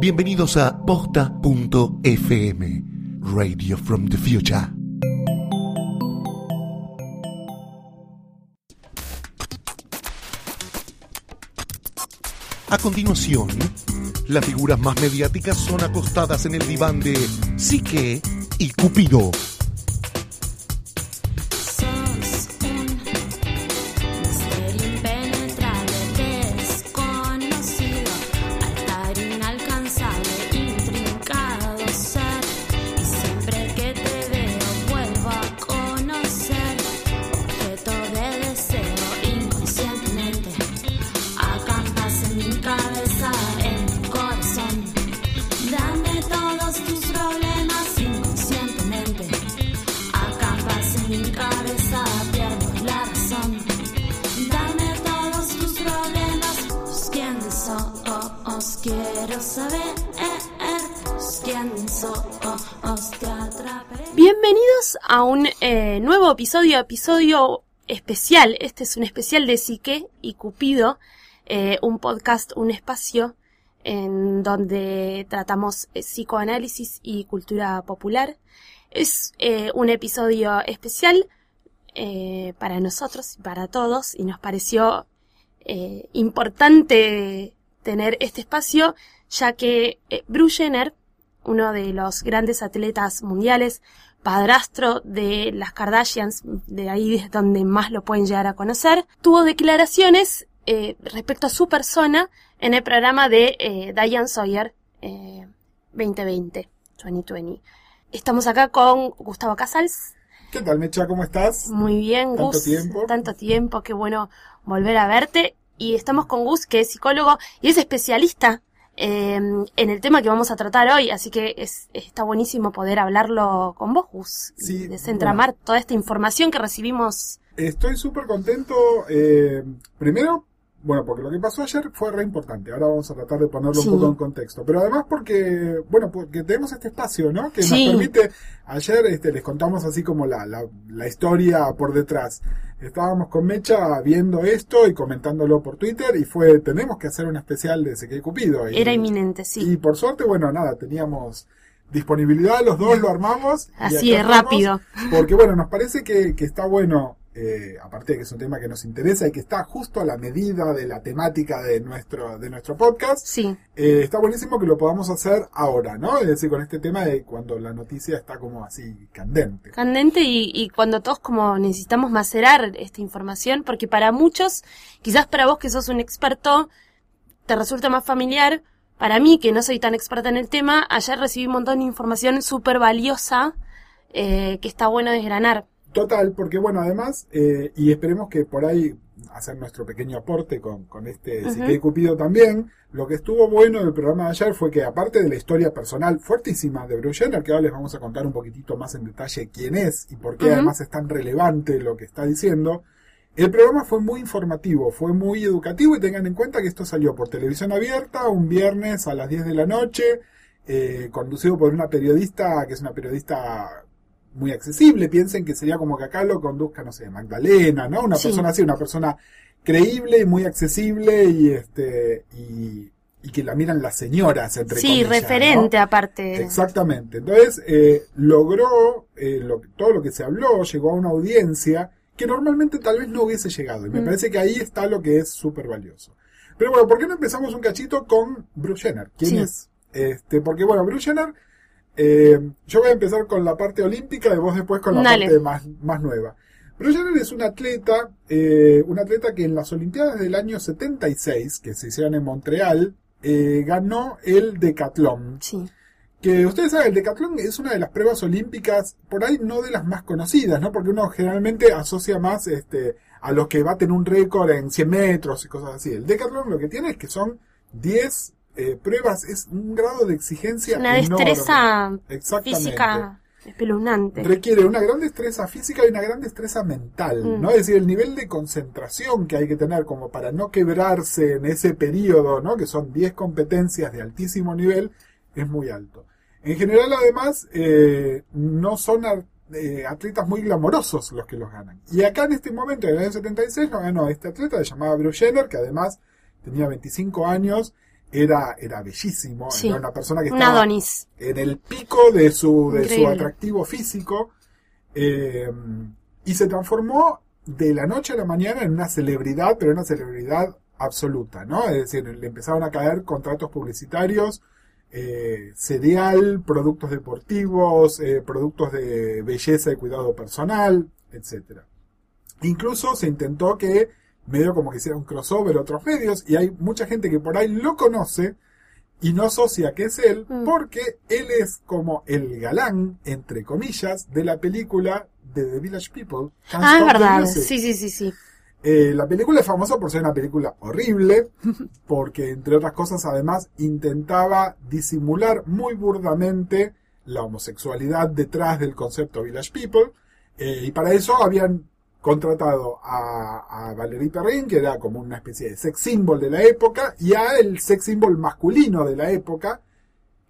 Bienvenidos a posta.fm, Radio from the Future. A continuación, las figuras más mediáticas son acostadas en el diván de Psique y Cupido. Episodio, especial. Este es un especial de Psique y Cupido, eh, un podcast, un espacio en donde tratamos eh, psicoanálisis y cultura popular. Es eh, un episodio especial para nosotros y para todos y nos pareció importante tener este espacio ya que Bruce Jenner, uno de los grandes atletas mundiales, padrastro de las Kardashians, de ahí es donde más lo pueden llegar a conocer, tuvo declaraciones eh, respecto a su persona en el programa de eh, Diane Sawyer eh, 2020, 2020. Estamos acá con Gustavo Casals. ¿Qué tal, Mecha? ¿Cómo estás? Muy bien, Tanto Gus. tiempo. Tanto tiempo, qué bueno volver a verte. Y estamos con Gus, que es psicólogo y es especialista eh, en el tema que vamos a tratar hoy. Así que es, está buenísimo poder hablarlo con vos, Gus. y Sí, desentramar toda esta información que recibimos. Estoy súper contento. eh, primero, bueno, porque lo que pasó ayer fue re importante. Ahora vamos a tratar de ponerlo Sí. un poco en contexto. Pero además porque, bueno, porque tenemos este espacio, ¿no? Que Sí. nos permite. Ayer este, les contamos así como la, la, la historia por detrás. Estábamos con Mecha viendo esto y comentándolo por Twitter y fue, tenemos que hacer un especial de Seque Cupido. Y, Era inminente, sí. Y por suerte, bueno, nada, teníamos disponibilidad, los dos lo armamos. Así de estamos. rápido. Porque bueno, nos parece que, que está bueno, eh, aparte de que es un tema que nos interesa y que está justo a la medida de la temática de nuestro, de nuestro podcast, Sí, eh, está buenísimo que lo podamos hacer ahora, ¿no? Es decir, con este tema de cuando la noticia está como así candente. candente y, y cuando todos como necesitamos macerar esta información, porque para muchos, quizás para vos que sos un experto, te resulta más familiar. Para mí, que no soy tan experta en el tema, ayer recibí un montón de información súper valiosa eh, que está bueno desgranar. Total, porque bueno, además, eh, y esperemos que por ahí hacer nuestro pequeño aporte con, con este. Psique y Cupido también, lo que estuvo bueno del programa de ayer fue que aparte de la historia personal fuertísima de Bruce Jenner, que ahora les vamos a contar un poquitito más en detalle quién es y por qué además es tan relevante lo que está diciendo, el programa fue muy informativo, fue muy educativo y tengan en cuenta que esto salió por televisión abierta un viernes a las 10 de la noche, eh, conducido por una periodista que es una periodista muy accesible. Piensen que sería como que acá lo conduzca, no sé, Magdalena, ¿no? Una Sí. persona así, una persona creíble y muy accesible y este y, y que la miran las señoras, entre Sí, comillas, ¿no? referente aparte. Exactamente. Entonces, eh, logró eh, lo- todo lo que se habló, llegó a una audiencia que normalmente tal vez no hubiese llegado. Y me Mm. parece que ahí está lo que es súper valioso. Pero bueno, ¿por qué no empezamos un cachito con Bruce Jenner? ¿Quién Sí. es? Este, porque bueno, Bruce Jenner, eh, yo voy a empezar con la parte olímpica y vos después con la Dale. parte más, más nueva. Bruce Jenner es un atleta, eh, un atleta que en las Olimpiadas del año 76, que se hicieron en Montreal, eh, ganó el decatlón. Sí. Que ustedes saben, el decatlón es una de las pruebas olímpicas, por ahí no de las más conocidas, ¿no? Porque uno generalmente asocia más este, a los que baten un récord en 100 metros y cosas así. El decatlón lo que tiene es que son 10 eh, pruebas, es un grado de exigencia Una destreza física espeluznante. Requiere una gran destreza física y una gran destreza mental, Mm. ¿no? Es decir, el nivel de concentración que hay que tener como para no quebrarse en ese periodo, ¿no? Que son 10 competencias de altísimo nivel, es muy alto. En general, además, eh, no son eh, atletas muy glamorosos los que los ganan. Y acá en este momento, en el año 76, lo ganó este atleta, se llamaba Bruce Jenner, que además tenía 25 años, era, era bellísimo, Sí. era una persona que estaba en el pico de su, de su atractivo físico eh, y se transformó de la noche a la mañana en una celebridad, pero una celebridad absoluta, ¿no? Es decir, le empezaron a caer contratos publicitarios, eh, cereal, productos deportivos, eh, productos de belleza y cuidado personal, etcétera. Incluso se intentó que medio como que hiciera un crossover a otros medios y hay mucha gente que por ahí lo conoce y no asocia que es él Mm. porque él es como el galán, entre comillas, de la película de The Village People. Can't Ah, es verdad. Sí, sí, sí, sí. Eh, la película es famosa por ser una película horrible, porque entre otras cosas además intentaba disimular muy burdamente la homosexualidad detrás del concepto Village People, eh, y para eso habían contratado a, a Valerie Perrin, que era como una especie de sex symbol de la época, y a el sex symbol masculino de la época,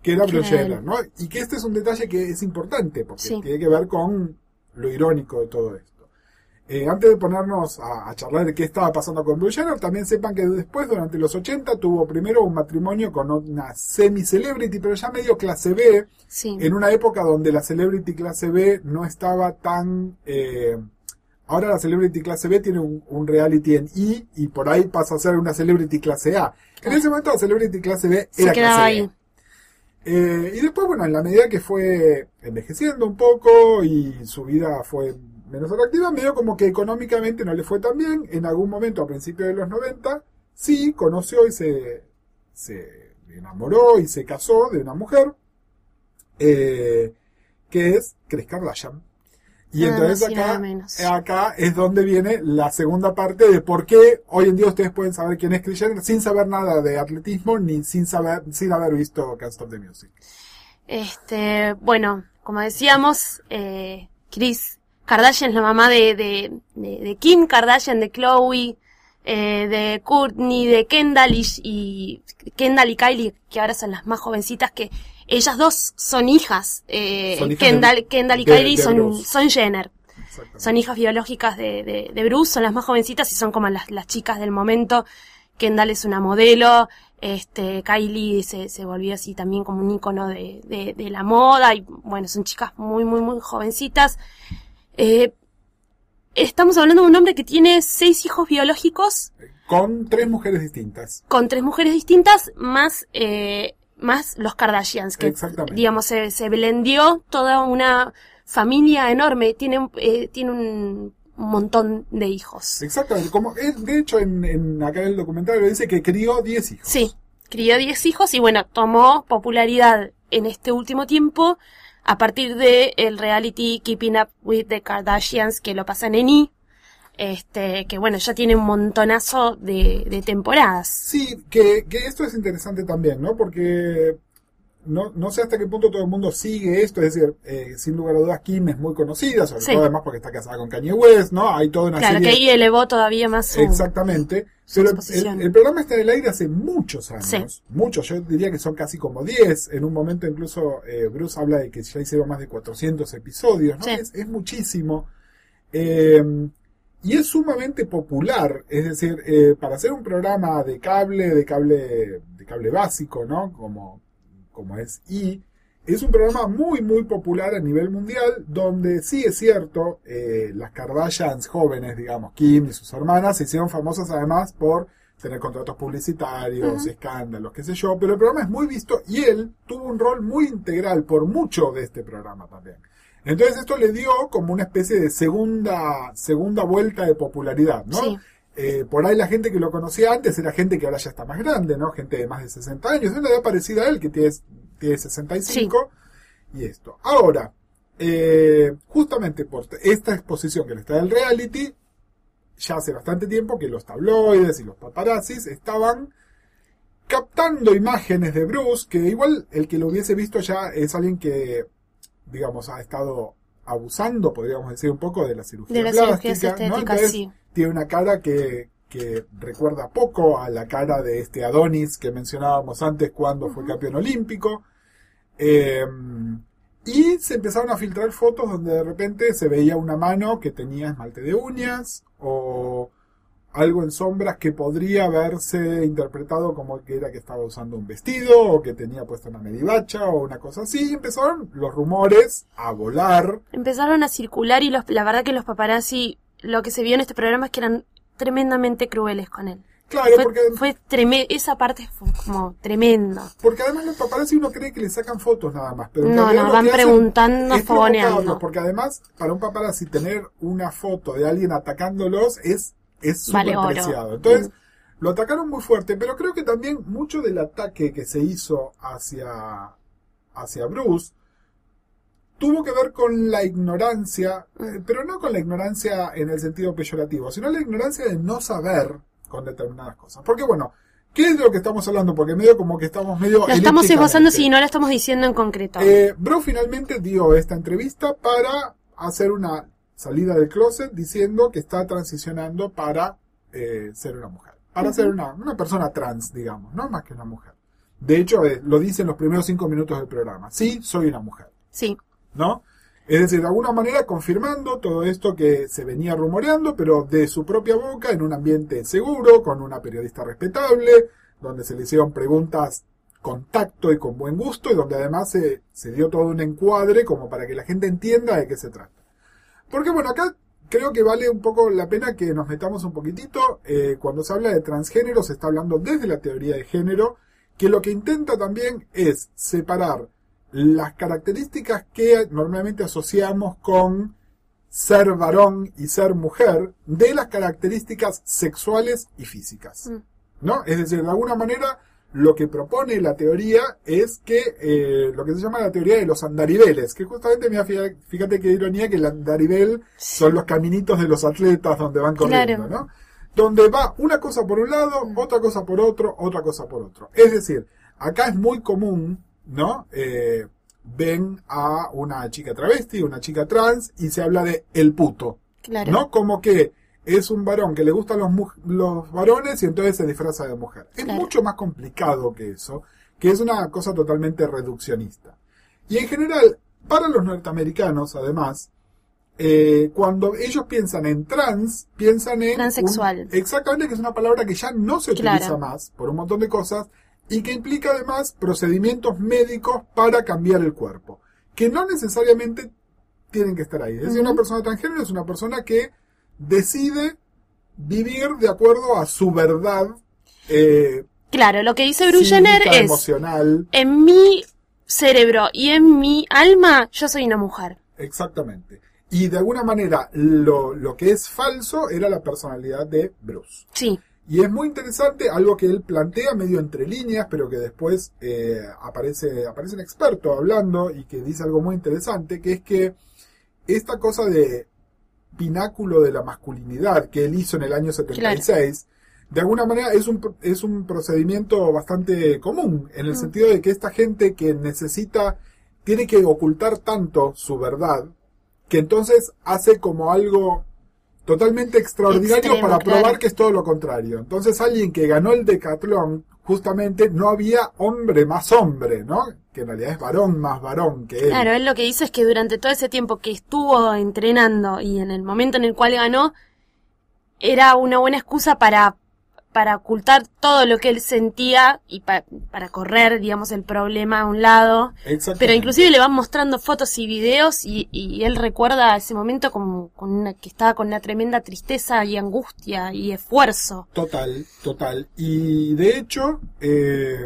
que era. Jenner, ¿no? Y que este es un detalle que es importante, porque Sí. tiene que ver con lo irónico de todo esto. Eh, antes de ponernos a, a charlar de qué estaba pasando con Bruce Jenner, también sepan que después, durante los 80, tuvo primero un matrimonio con una semi-celebrity, pero ya medio clase B, Sí. en una época donde la celebrity clase B no estaba tan... eh, ahora la celebrity clase B tiene un, un reality en I y por ahí pasa a ser una celebrity clase A. En ese momento la celebrity clase B era clase ahí. B. Eh, y después, bueno, en la medida que fue envejeciendo un poco y su vida fue menos atractiva, medio como que económicamente no le fue tan bien. En algún momento, a principios de los 90, sí conoció y se, se enamoró y se casó de una mujer, eh, que es Kris Kardashian. Y Nada entonces y acá, menos. acá es donde viene la segunda parte de por qué hoy en día ustedes pueden saber quién es Kris Jenner sin saber nada de atletismo ni sin saber, sin haber visto Can't Stop the Music. Este, bueno, como decíamos, eh, Chris Kardashian es la mamá de, de, de, de Kim Kardashian, de Chloe, eh, de Courtney, de Kendall y, y Kendall y Kylie, que ahora son las más jovencitas que ellas dos son hijas. Eh, Son hijas Kendall, de- Kendall y de- Kylie de son, son Jenner. Son hijas biológicas de, de, de Bruce, son las más jovencitas y son como las, las chicas del momento. Kendall es una modelo, este, Kylie se, se volvió así también como un icono de, de, de la moda y bueno, son chicas muy, muy, muy jovencitas. Eh, estamos hablando de un hombre que tiene seis hijos biológicos Con tres mujeres distintas. con tres mujeres distintas, más, eh, más los Kardashians, que digamos se, se blendió toda una familia enorme, tiene, eh, tiene un montón de hijos. Exactamente. Como, es- de hecho, en, en acá en el documental dice que crió 10 hijos. Sí, crió 10 hijos y bueno, tomó popularidad en este último tiempo a partir de el reality Keeping Up with the Kardashians que lo pasan en I. Este, que bueno, ya tiene un montonazo de, de temporadas. Sí, que, que esto es interesante también, ¿no? Porque no, no sé hasta qué punto todo el mundo sigue esto, es decir, eh, sin lugar a dudas Kim es muy conocida, sobre Sí. todo además porque está casada con Kanye West, ¿no? Hay toda una Claro, que ahí elevó todavía más su... Exactamente. Pero el, programa está en el aire hace muchos años. Sí. Muchos, yo diría que son casi como 10. En un momento incluso eh, Bruce habla de que ya hicieron más de 400 episodios, ¿no? Sí. Es, es muchísimo. Eh, y es sumamente popular, es decir, eh, para hacer un programa de cable, de cable, de cable básico, ¿no? Como, como es I, es un programa muy, muy popular a nivel mundial, donde sí es cierto, eh, las Kardashians jóvenes, digamos, Kim y sus hermanas, se hicieron famosas además por tener contratos publicitarios, escándalos, qué sé yo, pero el programa es muy visto y él tuvo un rol muy integral por mucho de este programa también. Entonces esto le dio como una especie de segunda, segunda vuelta de popularidad, ¿no? Sí. Eh, por ahí la gente que lo conocía antes era gente que ahora ya está más grande, ¿no? Gente de más de 60 años, de una edad parecida a él, que tiene, tiene 65, y esto. Ahora, eh, justamente por esta exposición que le está del reality, ya hace bastante tiempo que los tabloides y los paparazzis estaban captando imágenes de Bruce, que igual el que lo hubiese visto ya es alguien que, digamos, ha estado abusando, podríamos decir, un poco de la cirugía De plástica, ¿no? Entonces, sí. tiene una cara que, que recuerda poco a la cara de este Adonis que mencionábamos antes cuando fue campeón olímpico. Eh, y se empezaron a filtrar fotos donde de repente se veía una mano que tenía esmalte de uñas o algo en sombras que podría haberse interpretado como que era que estaba usando un vestido o que tenía puesta una medivacha o una cosa así. Y empezaron los rumores a volar. Empezaron a circular y los, la verdad que los paparazzi, lo que se vio en este programa es que eran tremendamente crueles con él. Claro, Fue, porque, fue esa parte fue como tremenda. porque además los paparazzi uno cree que le sacan fotos nada más. Pero No, no, van preguntando, fogoneando. Porque además, para un paparazzi tener una foto de alguien atacándolos es es súper Vale oro. preciado. Entonces, Mm. lo atacaron muy fuerte, pero creo que también mucho del ataque que se hizo hacia, hacia Bruce tuvo que ver con la ignorancia, eh, pero no con la ignorancia en el sentido peyorativo, sino la ignorancia de no saber con determinadas cosas. Porque bueno, ¿qué es de lo que estamos hablando? Porque medio como que estamos medio... Lo estamos esbozando si no lo estamos diciendo en concreto. Eh, Bro finalmente dio esta entrevista para hacer una salida del closet diciendo que está transicionando para eh, ser una mujer. Para ser una, una persona trans, digamos, no más que una mujer. De hecho, eh, lo dice en los primeros cinco minutos del programa. Sí, soy una mujer. sí. ¿no? Es decir, de alguna manera confirmando todo esto que se venía rumoreando, pero de su propia boca, en un ambiente seguro, con una periodista respetable, donde se le hicieron preguntas con tacto y con buen gusto, y donde además se, se dio todo un encuadre como para que la gente entienda de qué se trata. Porque bueno, acá creo que vale un poco la pena que nos metamos un poquitito. eh, cuando se habla de transgénero, se está hablando desde la teoría de género, que lo que intenta también es separar las características que normalmente asociamos con ser varón y ser mujer de las características sexuales y físicas. Mm. ¿No? Es decir, de alguna manera, lo que propone la teoría es que eh, lo que se llama la teoría de los andariveles, que justamente, mira, fíjate, qué ironía que el andarivel son los caminitos de los atletas donde van corriendo, Claro. ¿no? Donde va una cosa por un lado, otra cosa por otro, otra cosa por otro. Es decir, acá es muy común, ¿no? Eh, ven a una chica travesti, una chica trans, y se habla de el puto, Claro. ¿no? Como que es un varón que le gustan los, mu- los varones y entonces se disfraza de mujer. Es Claro. mucho más complicado que eso, que es una cosa totalmente reduccionista. Y en general, para los norteamericanos, además, eh, cuando ellos piensan en trans, piensan en... Transexual. un- exactamente, que es una palabra que ya no se utiliza más por un montón de cosas y que implica además procedimientos médicos para cambiar el cuerpo, que no necesariamente tienen que estar ahí. Es decir, una persona transgénero es una persona que decide vivir de acuerdo a su verdad eh, Claro, lo que dice psíquica, es, emocional. en mi cerebro y en mi alma, yo soy una mujer. Exactamente. Y de alguna manera, lo, lo que es falso era la personalidad de Bruce. Sí, Y es muy interesante, algo que él plantea medio entre líneas, pero que después eh, aparece, aparece un experto hablando y que dice algo muy interesante, que es que esta cosa de pináculo de la masculinidad que él hizo en el año 76, de alguna manera es un, es un procedimiento bastante común, en el Mm. sentido de que esta gente que necesita, tiene que ocultar tanto su verdad, que entonces hace como algo totalmente extraordinario Extremo, para probar claro. que es todo lo contrario. Entonces alguien que ganó el decatlón, justamente no había hombre más hombre, ¿no? Que en realidad es varón más varón que él. claro, él lo que dice es que durante todo ese tiempo que estuvo entrenando y en el momento en el cual ganó, era una buena excusa para, para ocultar todo lo que él sentía y pa- para correr, digamos, el problema a un lado. Pero inclusive le van mostrando fotos y videos y, y él recuerda ese momento como con una, que estaba con una tremenda tristeza y angustia y esfuerzo. Total, total. Y de hecho, eh,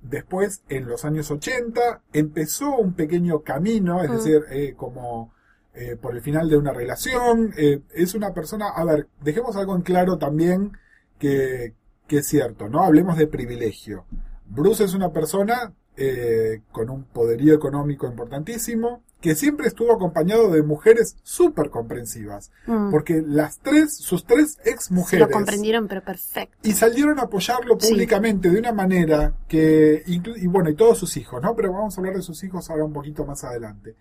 después, en los años 80, empezó un pequeño camino, es Mm. decir, eh, como eh, por el final de una relación. eh, es una persona, a ver, dejemos algo en claro también que, que es cierto, ¿no? Hablemos de privilegio. Bruce es una persona eh, con un poderío económico importantísimo, que siempre estuvo acompañado de mujeres súper comprensivas. Mm. Porque las tres, sus tres ex mujeres. lo comprendieron, pero perfecto. Y salieron a apoyarlo Sí. públicamente de una manera que, y bueno, y todos sus hijos, ¿no? Pero vamos a hablar de sus hijos ahora un poquito más adelante.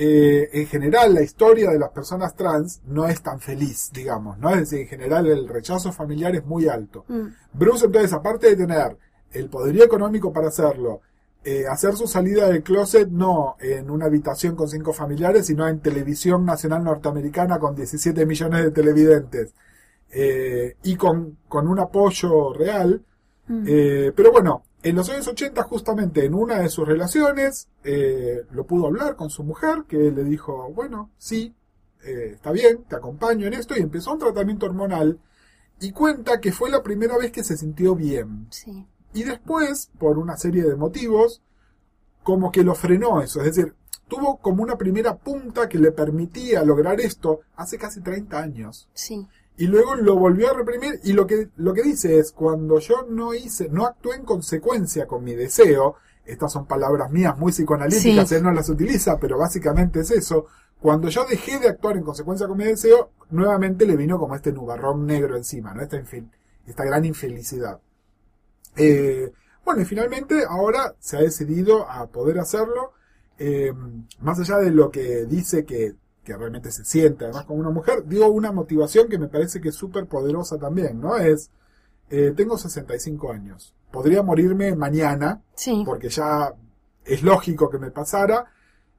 Eh, en general, la historia de las personas trans no es tan feliz, digamos, ¿no? Es decir, en general el rechazo familiar es muy alto. Mm. Bruce, entonces, aparte de tener el poderío económico para hacerlo, eh, hacer su salida del closet no en una habitación con cinco familiares, sino en televisión nacional norteamericana con 17 millones de televidentes. eh, y con, con un apoyo real. Mm. Eh, pero bueno, en los años 80 justamente en una de sus relaciones eh, lo pudo hablar con su mujer que le dijo, bueno, sí, eh, está bien, te acompaño en esto y empezó un tratamiento hormonal y cuenta que fue la primera vez que se sintió bien. Sí. Y después, por una serie de motivos, como que lo frenó eso. Es decir, tuvo como una primera punta que le permitía lograr esto hace casi 30 años. Sí. Y luego lo volvió a reprimir y lo que, lo que dice es, cuando yo no hice, no actué en consecuencia con mi deseo, estas son palabras mías muy psicoanalíticas, Sí. él no las utiliza, pero básicamente es eso, cuando yo dejé de actuar en consecuencia con mi deseo, nuevamente le vino como este nubarrón negro encima, ¿no? Esta, infel- esta gran infelicidad. Eh, bueno, y finalmente ahora se ha decidido a poder hacerlo, eh, más allá de lo que dice que, que realmente se siente además como una mujer, dio una motivación que me parece que es súper poderosa también, ¿no? Es, eh, tengo 65 años, podría morirme mañana, Sí. porque ya es lógico que me pasara,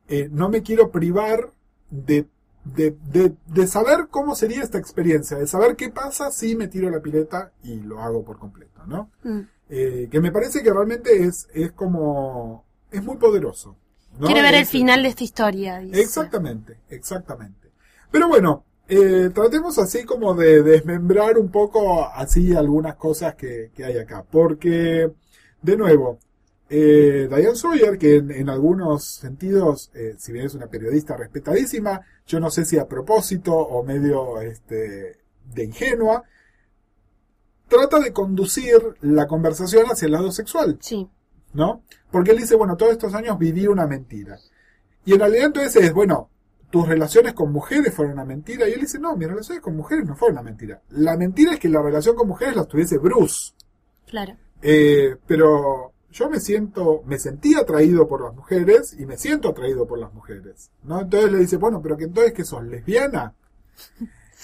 eh, no me quiero privar de, de, de, de saber cómo sería esta experiencia, de saber qué pasa si me tiro la pileta y lo hago por completo, ¿no? Mm. Eh, que me parece que realmente es, es como, es muy poderoso. ¿No? Quiere ver el Es- final de esta historia. dice. Exactamente, exactamente. Pero bueno, eh, tratemos así como de desmembrar un poco así algunas cosas que, que hay acá. Porque, de nuevo, eh, Diane Sawyer, que en, en algunos sentidos, eh, si bien es una periodista respetadísima, yo no sé si a propósito o medio este, de ingenua, trata de conducir la conversación hacia el lado sexual. Sí. ¿No? Porque él dice, bueno, todos estos años viví una mentira. Y en realidad entonces es, bueno, tus relaciones con mujeres fueron una mentira. Y él dice, no, mis relaciones con mujeres no fueron una mentira. La mentira es que la relación con mujeres la tuviese Bruce. Claro. Eh, pero yo me siento, me sentí atraído por las mujeres y me siento atraído por las mujeres, ¿no? Entonces le dice, bueno, pero que entonces que sos lesbiana.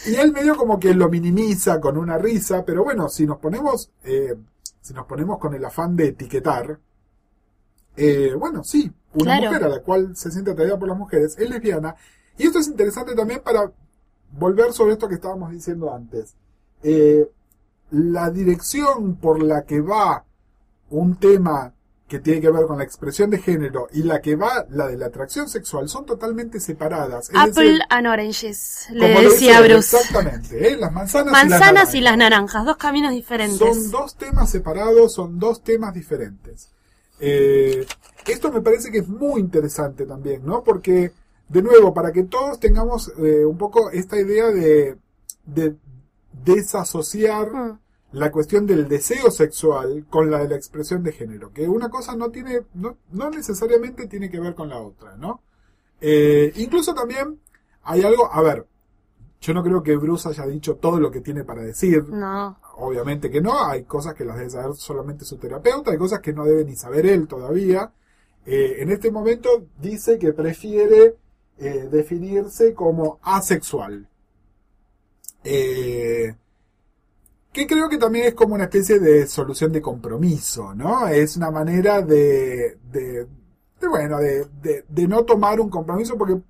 Y él medio como que lo minimiza con una risa, pero bueno, si nos ponemos, eh, si nos ponemos con el afán de etiquetar, eh, bueno, sí, una Claro. mujer a la cual se siente atraída por las mujeres es lesbiana. Y esto es interesante también para volver sobre esto que estábamos diciendo antes. Eh, la dirección por la que va un tema que tiene que ver con la expresión de género y la que va la de la atracción sexual son totalmente separadas. Es Apple decir, and oranges, le decía Bruce. Exactamente, ¿eh? las manzanas, Manzanas y las naranjas. naranjas, dos caminos diferentes. Son dos temas separados, son dos temas diferentes. Eh, esto me parece que es muy interesante también, ¿no? Porque, de nuevo, para que todos tengamos eh, un poco esta idea de, de desasociar Mm, la cuestión del deseo sexual con la de la expresión de género, que una cosa no tiene, no, no necesariamente tiene que ver con la otra, ¿no? Eh, incluso también hay algo, a ver, yo no creo que Bruce haya dicho todo lo que tiene para decir, No. obviamente que no, hay cosas que las debe saber solamente su terapeuta, hay cosas que no debe ni saber él todavía. Eh, en este momento dice que prefiere eh, definirse como asexual. Eh, que creo que también es como una especie de solución de compromiso, ¿no? Es una manera de, de, de, bueno, de, de, de no tomar un compromiso porque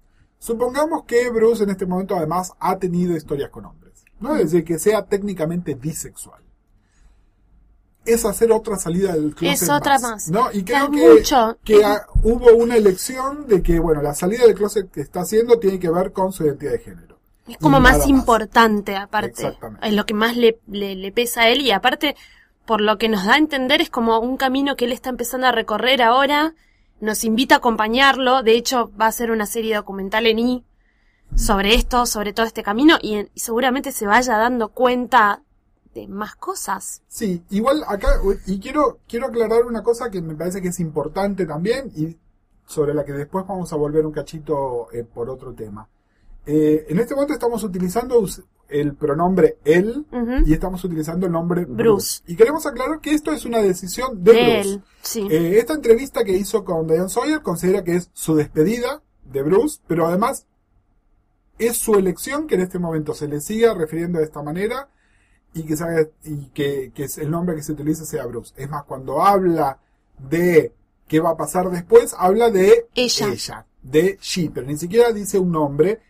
supongamos que Bruce en este momento además ha tenido historias con hombres, ¿no? Es decir, que sea técnicamente bisexual. Es hacer otra salida del closet Es otra más. ¿no? Y creo Es que, mucho. que hubo una elección de que, bueno, la salida del closet que está haciendo tiene que ver con su identidad de género. Es como más importante, aparte. Exactamente. Es lo que más le, le, le pesa a él y aparte, por lo que nos da a entender, es como un camino que él está empezando a recorrer ahora. Nos invita a acompañarlo. De hecho, va a ser una serie documental en I sobre esto, sobre todo este camino y, en- y seguramente se vaya dando cuenta de más cosas. Sí, igual acá, y quiero, quiero aclarar una cosa que me parece que es importante también y sobre la que después vamos a volver un cachito eh, por otro tema. Eh, en este momento estamos utilizando el pronombre él y estamos utilizando el nombre Bruce. Bruce. Y queremos aclarar que esto es una decisión de, De Bruce. él, sí. Eh, esta entrevista que hizo con Diane Sawyer considera que es su despedida de Bruce, pero además es su elección que en este momento se le siga refiriendo de esta manera y que, haga- y que, que es el nombre que se utiliza sea Bruce. Es más, cuando habla de qué va a pasar después, habla de Ella. de she, pero ni siquiera dice un nombre.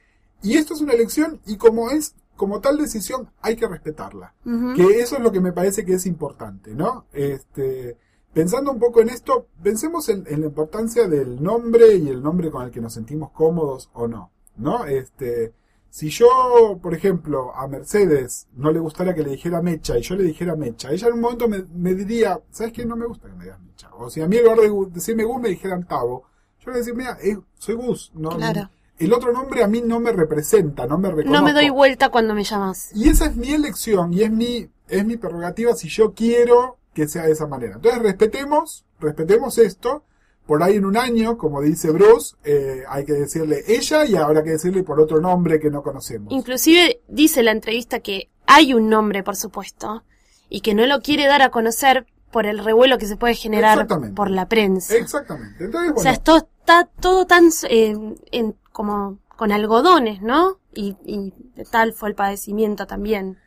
Y esto es una elección y como es como tal decisión hay que respetarla. Que eso es lo que me parece que es importante, ¿no? Este, pensando un poco en esto, pensemos en, en la importancia del nombre y el nombre con el que nos sentimos cómodos o no, ¿no? Este, si yo, por ejemplo, a Mercedes no le gustara que le dijera Mecha y yo le dijera Mecha, ella en un momento me, me diría, ¿sabes qué? No me gusta que me digas Mecha. O si a mí en lugar de decirme Gus me dijeran Tavo, yo le decía, mira, eh, soy Gus. No, Claro. El otro nombre a mí no me representa, no me reconozco. No me doy vuelta cuando me llamas. Y esa es mi elección y es mi, es mi prerrogativa si yo quiero que sea de esa manera. Entonces respetemos, respetemos esto. Por ahí en un año, como dice Bruce, eh, hay que decirle ella y habrá que decirle por otro nombre que no conocemos. Inclusive dice la entrevista que hay un nombre, por supuesto, y que no lo quiere dar a conocer por el revuelo que se puede generar por la prensa. Exactamente. Entonces, O bueno, sea, esto está todo tan eh, en, como con algodones, ¿no? Y, y tal fue el padecimiento también.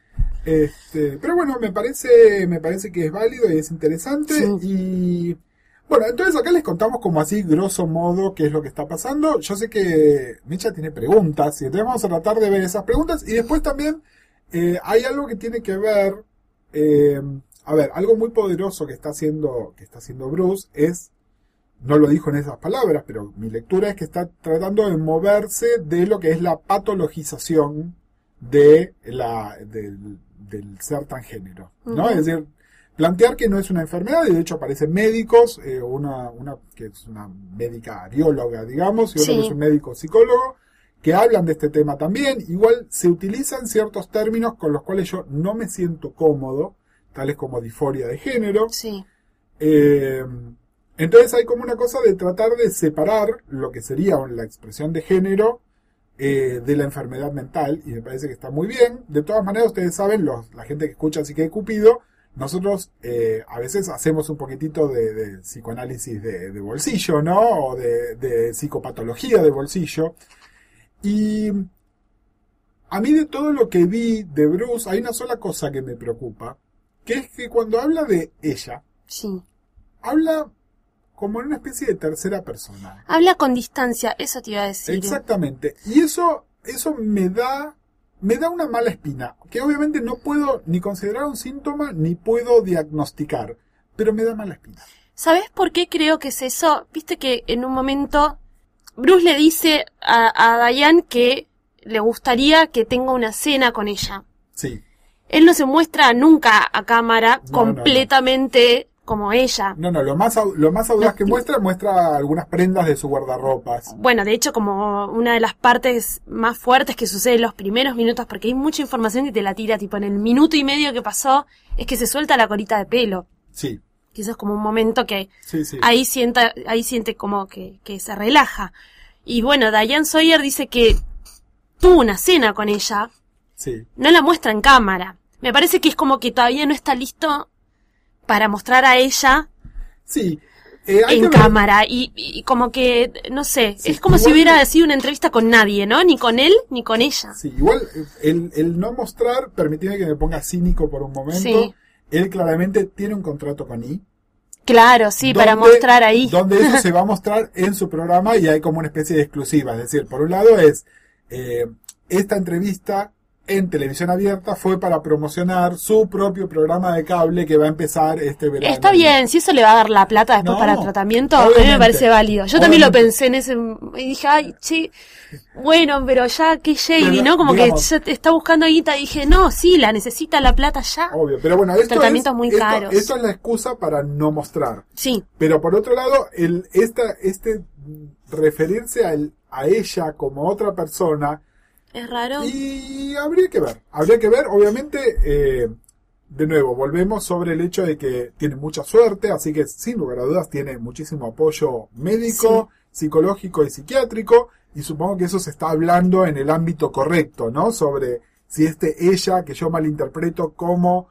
Este, pero bueno, me parece, me parece que es válido y es interesante. Sí. Y bueno, entonces acá les contamos como así, grosso modo, qué es lo que está pasando. Yo sé que Micha tiene preguntas y entonces vamos a tratar de ver esas preguntas. Y después también eh, hay algo que tiene que ver, eh, a ver, algo muy poderoso que está haciendo, que está haciendo Bruce es no lo dijo en esas palabras, pero mi lectura es que está tratando de moverse de lo que es la patologización de la, del, del ser transgénero, ¿no? Es decir, plantear que no es una enfermedad, y de hecho aparecen médicos, eh, una, una que es una médica bióloga, digamos, y otro Sí. que es un médico psicólogo, que hablan de este tema también. Igual se utilizan ciertos términos con los cuales yo no me siento cómodo, tales como disforia de género. Sí. Eh, entonces hay como una cosa de tratar de separar lo que sería la expresión de género eh, de la enfermedad mental, y me parece que está muy bien. De todas maneras, ustedes saben, los, la gente que escucha Así que Cupido, nosotros eh, a veces hacemos un poquitito de, de psicoanálisis de, de bolsillo, ¿no? O de, de psicopatología de bolsillo. Y a mí de todo lo que vi de Bruce, hay una sola cosa que me preocupa, que es que cuando habla de ella, Sí. habla como en una especie de tercera persona. Habla con distancia, eso te iba a decir. Exactamente. Y eso, eso me da, me da una mala espina, que obviamente no puedo ni considerar un síntoma ni puedo diagnosticar, pero me da mala espina. ¿Sabes por qué creo que es eso? Viste que en un momento Bruce le dice a, a Diane que le gustaría que tenga una cena con ella. Sí. Él no se muestra nunca a cámara No, no, no. Como ella. No, no, lo más, lo más audaz que muestra, muestra algunas prendas de su guardarropas. Bueno, de hecho, como una de las partes más fuertes que sucede en los primeros minutos, porque hay mucha información que te la tira, tipo en el minuto y medio que pasó, es que se suelta la colita de pelo. Sí, Que eso es como un momento que sí, sí. ahí sienta, ahí siente como que, que se relaja. Y bueno, Diane Sawyer dice que tuvo una cena con ella, Sí. no la muestra en cámara. Me parece que es como que todavía no está listo para mostrar a ella Sí. Eh, en cámara y, y como que, no sé, Sí, es como si hubiera sido una entrevista con nadie, ¿no? Ni con él, ni con ella. Sí, igual el, el no mostrar, permitime que me ponga cínico por un momento, Sí. él claramente tiene un contrato con I. Claro, sí, para mostrar ahí. Donde eso se va a mostrar en su programa y hay como una especie de exclusiva. Es decir, por un lado es, eh, esta entrevista en televisión abierta fue para promocionar su propio programa de cable que va a empezar este verano. Está bien, si eso le va a dar la plata después No, para tratamiento, a mí me parece válido. Yo también lo pensé en ese, y dije, ay, che, bueno, pero ya, qué shady, ¿no? Como digamos- que está buscando guita, y dije, no, sí, la necesita la plata ya. Obvio, pero bueno, esto, Tratamientos es, muy esto- caros. es la excusa para no mostrar. Sí, Pero por otro lado, el, esta, este referirse a, a ella como otra persona, es raro. y habría que ver, habría que ver, obviamente, eh, de nuevo, volvemos sobre el hecho de que tiene mucha suerte, así que sin lugar a dudas tiene muchísimo apoyo médico, psicológico y psiquiátrico, y supongo que eso se está hablando en el ámbito correcto, ¿no? Sobre si este ella, que yo malinterpreto como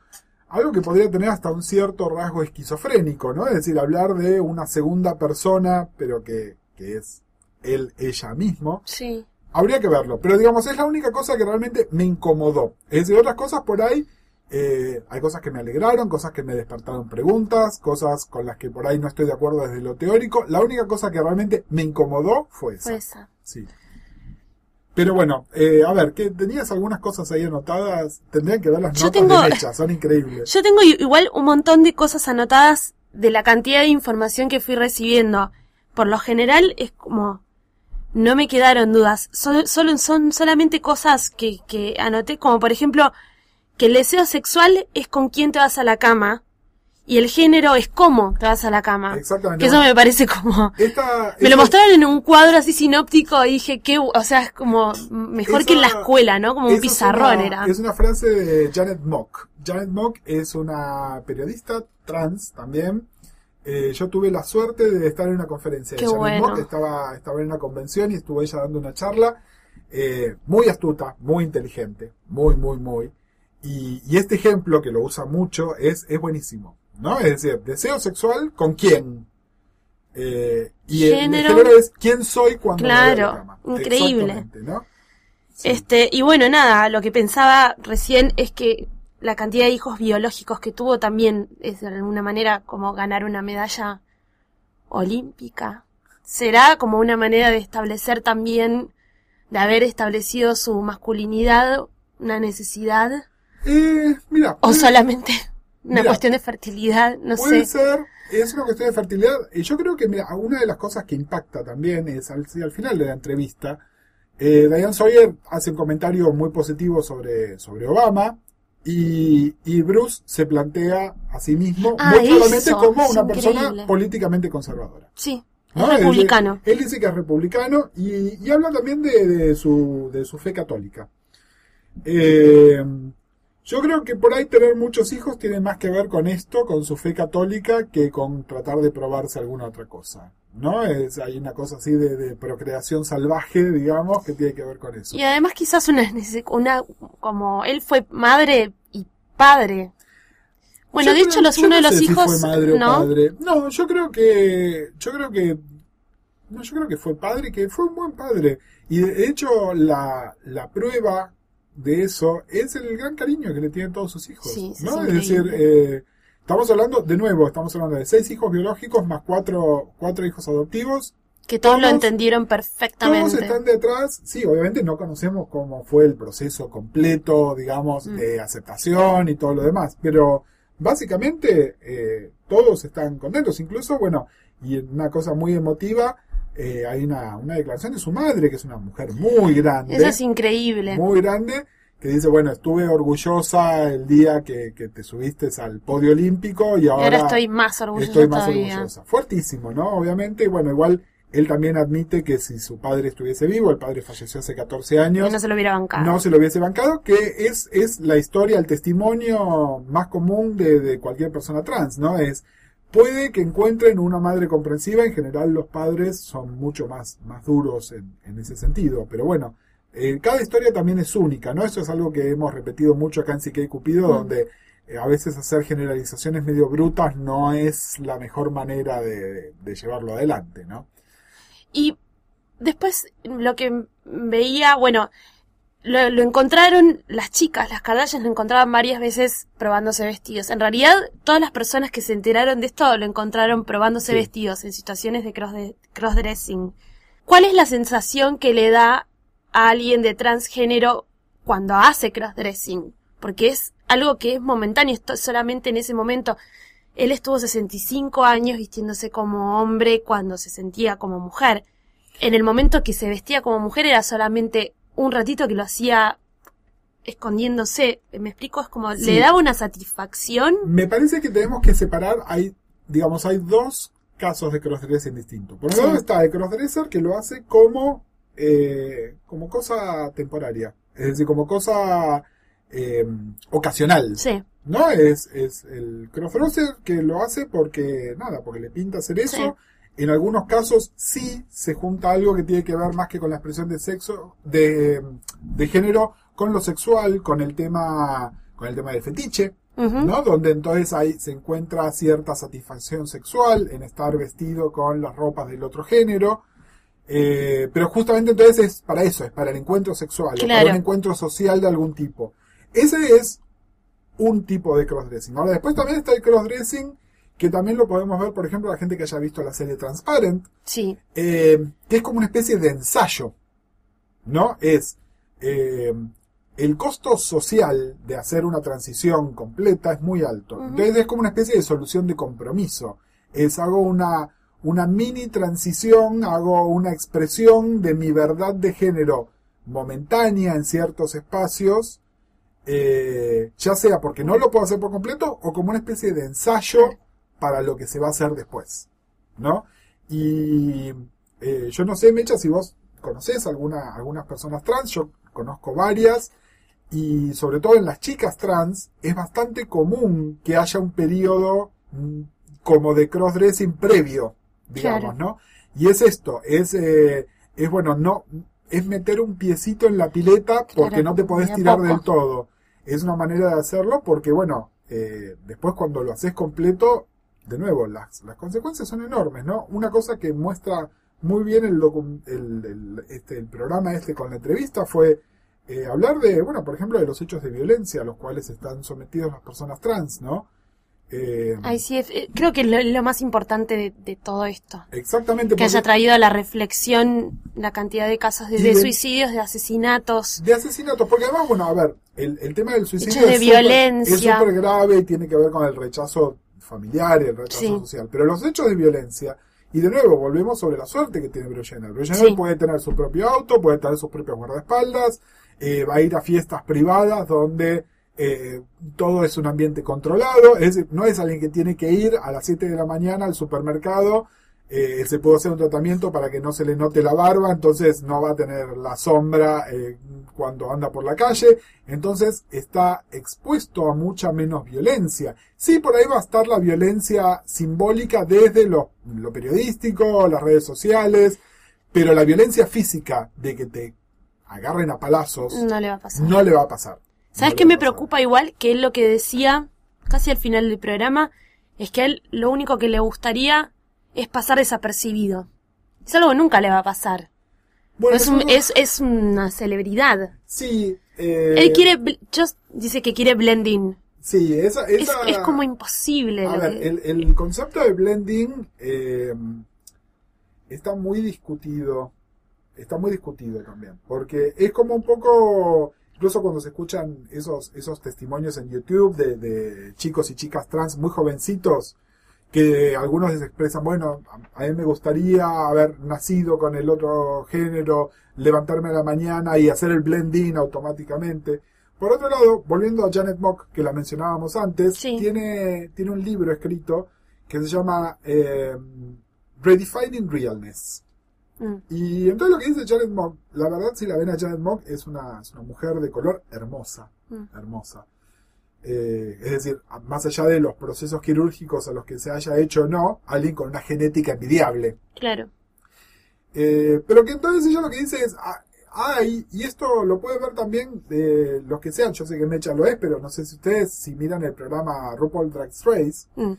algo que podría tener hasta un cierto rasgo esquizofrénico, ¿no? Es decir, hablar de una segunda persona, pero que, que es él, ella mismo. Sí. Habría que verlo, pero digamos, es la única cosa que realmente me incomodó. Es decir, otras cosas por ahí, eh, hay cosas que me alegraron, cosas que me despertaron preguntas, cosas con las que por ahí no estoy de acuerdo desde lo teórico. La única cosa que realmente me incomodó fue esa. Fue esa. Sí. Pero bueno, eh, a ver, ¿qué, ¿tenías algunas cosas ahí anotadas? Tendrían que ver las Yo notas tengo- de Mecha, son increíbles. Yo tengo igual un montón de cosas anotadas de la cantidad de información que fui recibiendo. Por lo general es como... No me quedaron dudas. Solo, solo- son solamente cosas que, que anoté, como por ejemplo, que el deseo sexual es con quién te vas a la cama y el género es cómo te vas a la cama. Exactamente. Que eso me parece como... Esta, Me lo mostraron en un cuadro así sinóptico y dije que, o sea, es como mejor que en la escuela, ¿no? Como un esa es pizarrón una- era. Es una frase de Janet Mock. Janet Mock es una periodista trans también. Eh, yo tuve la suerte de estar en una conferencia de Qué Janet bueno. Mock. Estaba, estaba en una convención y estuvo ella dando una charla. eh, muy astuta, muy inteligente. Muy, muy, muy. Y, y este ejemplo, que lo usa mucho, es, es buenísimo. ¿No? Es decir, deseo sexual con quién. Eh, y el- el Género. género es quién soy cuando me Claro, cama. increíble. Exactamente, ¿no? Sí. Este, y bueno, nada, lo que pensaba recién es que la cantidad de hijos biológicos que tuvo también es de alguna manera como ganar una medalla olímpica. Será como una manera de establecer también, de haber establecido su masculinidad, una necesidad, Eh, mira, o puede- solamente una Mira, cuestión de fertilidad, no puede sé. ser, es una cuestión de fertilidad. Y yo creo que, mira, una de las cosas que impacta también es al, al final de la entrevista, eh, Diane Sawyer hace un comentario muy positivo sobre, sobre Obama. Y, y Bruce se plantea a sí mismo Ah, claramente eso, como una persona políticamente conservadora. Sí, ¿no? es republicano. él dice que es republicano y, y habla también de, de su, de su fe católica. Eh, yo creo que por ahí tener muchos hijos tiene más que ver con esto, con su fe católica, que con tratar de probarse alguna otra cosa. ¿No? Es, hay una cosa así de, de procreación salvaje, digamos, que tiene que ver con eso. Y además quizás una, una como él fue madre padre. Bueno, Yo de creo- hecho los uno de los si hijos, fue madre o ¿no? padre. No, yo creo que yo creo que no, yo creo que fue padre, que fue un buen padre. Y de hecho la, la prueba de eso es el gran cariño que le tienen todos sus hijos, Sí, ¿no? es Es decir, eh, estamos hablando de nuevo, estamos hablando de seis hijos biológicos más cuatro cuatro hijos adoptivos. Que todos lo todos- entendieron Todos perfectamente. están detrás. Sí, obviamente no conocemos cómo fue el proceso completo, digamos, Mm. de aceptación y todo lo demás. Pero básicamente eh, todos están contentos. Incluso, bueno, y una cosa muy emotiva, eh, hay una, una declaración de su madre, que es una mujer muy grande. Eso es increíble. muy grande, que dice, bueno, estuve orgullosa el día que, que te subiste al podio olímpico y Y ahora, ahora estoy más orgullosa estoy más todavía. orgullosa. Fuertísimo, ¿no? Obviamente, y bueno, igual él también admite que si su padre estuviese vivo, el padre falleció hace 14 años, Y no se lo hubiera bancado. no se lo hubiese bancado, que es, es la historia, el testimonio más común de, de cualquier persona trans, ¿no? Es, puede que encuentren una madre comprensiva, en general los padres son mucho más, más duros en, en ese sentido, pero bueno, eh, cada historia también es única, ¿no? Eso es algo que hemos repetido mucho acá en Psique y Cupido, Mm. donde eh, a veces hacer generalizaciones medio brutas no es la mejor manera de, de llevarlo adelante, ¿no? Y después lo que veía, bueno, lo, lo encontraron las chicas, las Kardashians lo encontraban varias veces probándose vestidos. En realidad, todas las personas que se enteraron de esto lo encontraron probándose Sí. vestidos en situaciones de cross de- crossdressing. ¿Cuál es la sensación que le da a alguien de transgénero cuando hace crossdressing? Porque es algo que es momentáneo, es solamente en ese momento. Él estuvo 65 años vistiéndose como hombre cuando se sentía como mujer. En el momento que se vestía como mujer era solamente un ratito que lo hacía escondiéndose. ¿Me explico? Es como Sí. le daba una satisfacción. Me parece que tenemos que separar, hay, digamos, hay dos casos de crossdressing distintos. Por un Sí. lado está el crossdresser que lo hace como, eh, como cosa temporaria, es decir, como cosa eh, ocasional. Sí, ¿No? Es, es el crossdresser que lo hace porque, nada, porque le pinta hacer eso. Sí. En algunos casos sí se junta algo que tiene que ver más que con la expresión de sexo, de, de género, con lo sexual, con el tema, con el tema del fetiche. ¿no? Donde entonces ahí se encuentra cierta satisfacción sexual en estar vestido con las ropas del otro género. Eh, pero justamente entonces es para eso, es para el encuentro sexual, o para un encuentro social de algún tipo. Ese es un tipo de crossdressing. Ahora después también está el crossdressing, que también lo podemos ver, por ejemplo, la gente que haya visto la serie Transparent, sí, eh, que es como una especie de ensayo. ¿no? Es eh, el costo social de hacer una transición completa es muy alto. Entonces es como una especie de solución de compromiso. Es hago una, una mini transición, hago una expresión de mi verdad de género momentánea en ciertos espacios, eh, ya sea porque no lo puedo hacer por completo o como una especie de ensayo para lo que se va a hacer después, ¿no? Y eh, yo no sé, Mecha, si vos conocés alguna, algunas personas trans, yo conozco varias, y sobre todo en las chicas trans es bastante común que haya un periodo mm, como de crossdressing previo, digamos, Claro. ¿no? Y es esto, es, eh, es bueno, no, es meter un piecito en la pileta porque Claro, no te podés tirar del todo. Es una manera de hacerlo porque, bueno, eh, después cuando lo haces completo, de nuevo, las, las consecuencias son enormes, ¿no? Una cosa que muestra muy bien el, el, este, el programa este con la entrevista fue eh, hablar de, bueno, por ejemplo, de los hechos de violencia a los cuales están sometidos las personas trans, ¿no? Eh, Ay, sí, es- eh, creo que es lo, lo más importante de, de todo esto. exactamente. Que haya traído a la reflexión la cantidad de casos de, Y de de- suicidios, de asesinatos. de asesinatos, porque además, bueno, a ver, el, el tema del suicidio de es súper- violencia. es súper grave y tiene que ver con el rechazo familiar y el rechazo Sí. social. Pero los hechos de violencia, y de nuevo, volvemos sobre la suerte que tiene Jenner. Bruce Sí. Puede tener su propio auto, puede tener sus propios guardaespaldas, eh, va a ir a fiestas privadas donde eh, todo es un ambiente controlado, es decir, no es alguien que tiene que ir a las 7 de la mañana al supermercado, eh, se puede hacer un tratamiento para que no se le note la barba, entonces no va a tener la sombra eh, cuando anda por la calle, entonces está expuesto a mucha menos violencia. Sí, por ahí va a estar la violencia simbólica desde lo, lo periodístico, las redes sociales, pero la violencia física de que te agarren a palazos No le va a pasar. no le va a pasar. ¿Sabes qué me preocupa igual? Que él lo que decía casi al final del programa es que a él lo único que le gustaría es pasar desapercibido. Es algo que nunca le va a pasar. Bueno, es, un- es, es una celebridad. Sí. eh, Él quiere, bl- just dice que quiere blending. Sí, esa, Es, esa- es como imposible. A ver, que- el, el concepto de blending eh, está muy discutido. Está muy discutido también. Porque es como un poco. Incluso cuando se escuchan esos, esos testimonios en YouTube de, de chicos y chicas trans muy jovencitos, que algunos les expresan, bueno, a mí me gustaría haber nacido con el otro género, levantarme a la mañana y hacer el blending automáticamente. Por otro lado, volviendo a Janet Mock, que la mencionábamos antes, Sí. tiene, tiene un libro escrito que se llama eh, Redefining Realness. Mm, Y entonces lo que dice Janet Mock, la verdad si la ven a Janet Mock, es una, es una mujer de color hermosa, Mm. hermosa. Eh, es decir, más allá de los procesos quirúrgicos a los que se haya hecho o no, alguien con una genética envidiable. claro. Eh, pero que entonces ella lo que dice es, ah, hay, y esto lo puede ver también de los que sean, yo sé que Mecha lo es, pero no sé si ustedes, si miran el programa RuPaul Drag Race, Mm,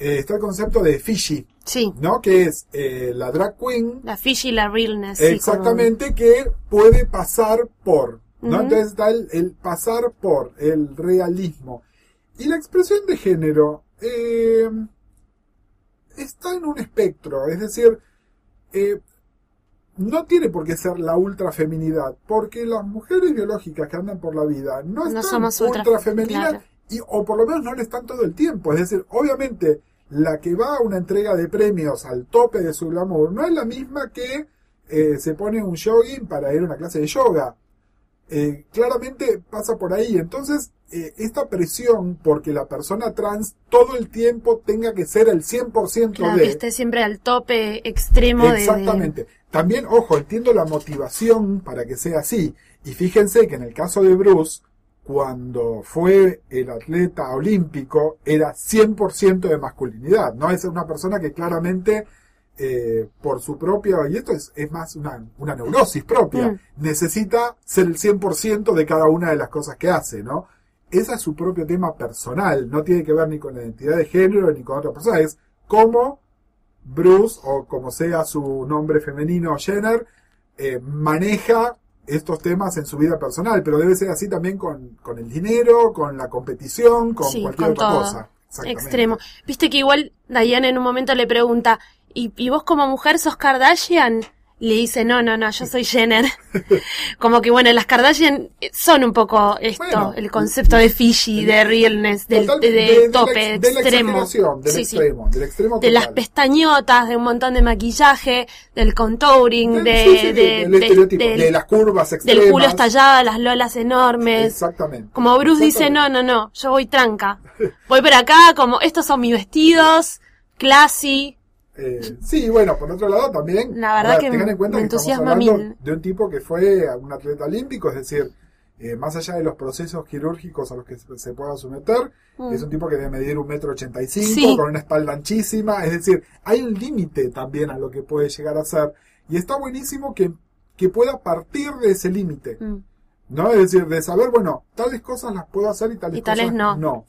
eh, está el concepto de Fishy, Sí. ¿no? Que es eh, la drag queen La fish y la realness. sí, Exactamente, que puede pasar por, ¿no? Entonces está el, el pasar por, el realismo. Y la expresión de género eh, está en un espectro, es decir, eh, no tiene por qué ser la ultrafeminidad, porque las mujeres biológicas que andan por la vida no, No están somos ultra- ultrafemeninas claro. y, o por lo menos no lo están todo el tiempo. Es decir, obviamente la que va a una entrega de premios al tope de su glamour no es la misma que eh, se pone un jogging para ir a una clase de yoga. Eh, claramente pasa por ahí. Entonces, eh, esta presión porque la persona trans todo el tiempo tenga que ser el 100% Claro, de... que esté siempre al tope extremo de, Exactamente. También, ojo, entiendo la motivación para que sea así. Y fíjense que en el caso de Bruce, cuando fue el atleta olímpico, era 100% de masculinidad. No es una persona que claramente, eh, por su propia, y esto es, es más una, una neurosis propia, Mm. necesita ser el 100% de cada una de las cosas que hace, ¿no? Ese es su propio tema personal, no tiene que ver ni con la identidad de género ni con otra persona, es cómo Bruce, o como sea su nombre femenino, Jenner, eh, maneja estos temas en su vida personal, pero debe ser así también con, con el dinero, con la competición, con Sí, cualquier con otra todo. cosa. Extremo. Viste que igual Diane en un momento le pregunta, ¿y, y vos como mujer sos Kardashian? Le dice, no, no, no, yo soy Jenner. Como que bueno, las Kardashian son un poco esto, Bueno, el concepto de Fiji, de realness, del, Total, de, tope, de la extremo. del Sí, sí. extremo, del extremo De las pestañotas, de un montón de maquillaje, del contouring, de, sí, sí, de- las curvas extremas. del culo estallado, las lolas enormes. Exactamente. Como Bruce dice, no, no, no, yo voy tranca. Voy por acá, como, estos son mis vestidos, classy. Eh, sí, bueno, por otro lado también. La verdad ver, que tengan en cuenta que estamos hablando mil. de un tipo que fue un atleta olímpico, es decir, eh, más allá de los procesos quirúrgicos a los que se pueda someter, Mm. es un tipo que debe medir un metro ochenta y cinco, con una espalda anchísima, es decir, hay un límite también a lo que puede llegar a ser. Y está buenísimo que, que pueda partir de ese límite. Mm. ¿no? Es decir, de saber, bueno, tales cosas las puedo hacer y tales, Y tales cosas no.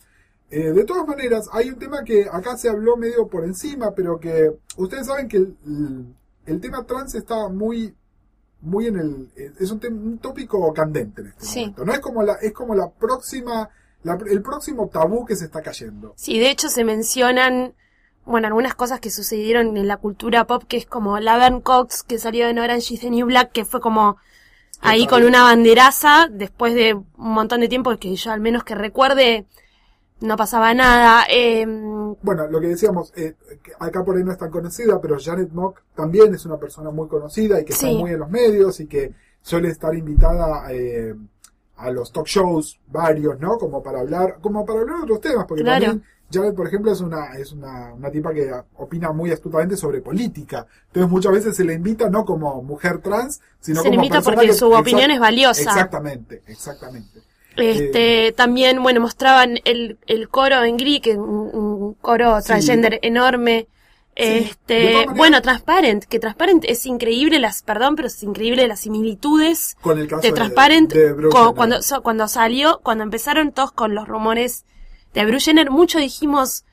Eh, de todas maneras, hay un tema que acá se habló medio por encima, pero que ustedes saben que el, tema trans está muy muy en el es un, tópico candente en este Sí. momento. No es como la es como la próxima la- el próximo tabú que se está cayendo. Sí, de hecho se mencionan, bueno, algunas cosas que sucedieron en la cultura pop, que es como Laverne Cox, que salió en Orange is the New Black, que fue como ahí con una banderaza, después de un montón de tiempo que yo al menos que recuerde, no pasaba nada. Eh, Bueno, lo que decíamos, eh, acá por ahí no es tan conocida, pero Janet Mock también es una persona muy conocida y que está muy en los medios y que suele estar invitada eh, a los talk shows varios, ¿no? Como para hablar, como para hablar de otros temas, porque Claro. también Janet, por ejemplo, es una, es una, una tipa que opina muy astutamente sobre política. Entonces muchas veces se le invita no como mujer trans, sino Se le invita persona porque que- su opinión es valiosa. Exactamente, exactamente. Este, también, bueno, mostraban el, el coro en Glee, que es un, un coro Sí. transgender enorme. Sí, Este, bueno, Transparent, que Transparent es increíble las, perdón, pero es increíble las similitudes Con el caso de Transparent de cuando, so- cuando salió, cuando empezaron todos con los rumores de Bruce Jenner, mucho dijimos,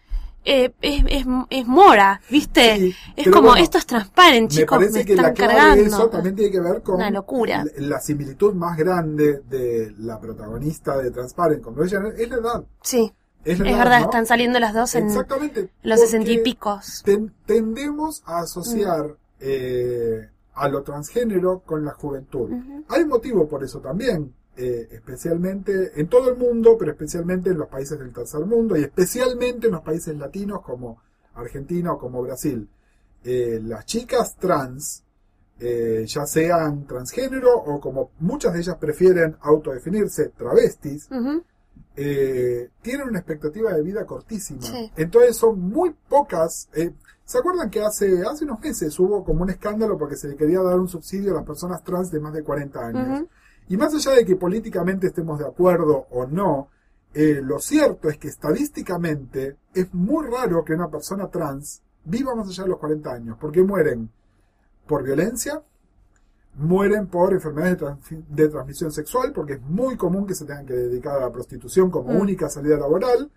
eh, es, es, es Mora, ¿viste? Sí, es como, bueno, esto es Transparent, Me chicos, me, parece que la están clave cargando. de eso también tiene que ver con Una locura. La, similitud más grande de la protagonista de Transparent con Jenner es la edad. Sí, Es, la es edad, verdad, ¿no? están saliendo las dos en Exactamente. los sesenta y picos. ten- tendemos a asociar eh, a lo transgénero con la juventud. Hay motivo por eso también, eh, especialmente en todo el mundo, pero especialmente en los países del tercer mundo y especialmente en los países latinos como Argentina o como Brasil. Eh, las chicas trans, eh, ya sean transgénero o como muchas de ellas prefieren autodefinirse travestis, eh, tienen una expectativa de vida cortísima. Sí. Entonces son muy pocas. eh, ¿Se acuerdan que hace, hace unos meses hubo como un escándalo porque se le quería dar un subsidio a las personas trans de más de 40 años? Y más allá de que políticamente estemos de acuerdo o no, eh, lo cierto es que estadísticamente es muy raro que una persona trans viva más allá de los 40 años, porque mueren por violencia, mueren por enfermedades de, transmisión sexual, porque es muy común que se tengan que dedicar a la prostitución como Mm. única salida laboral,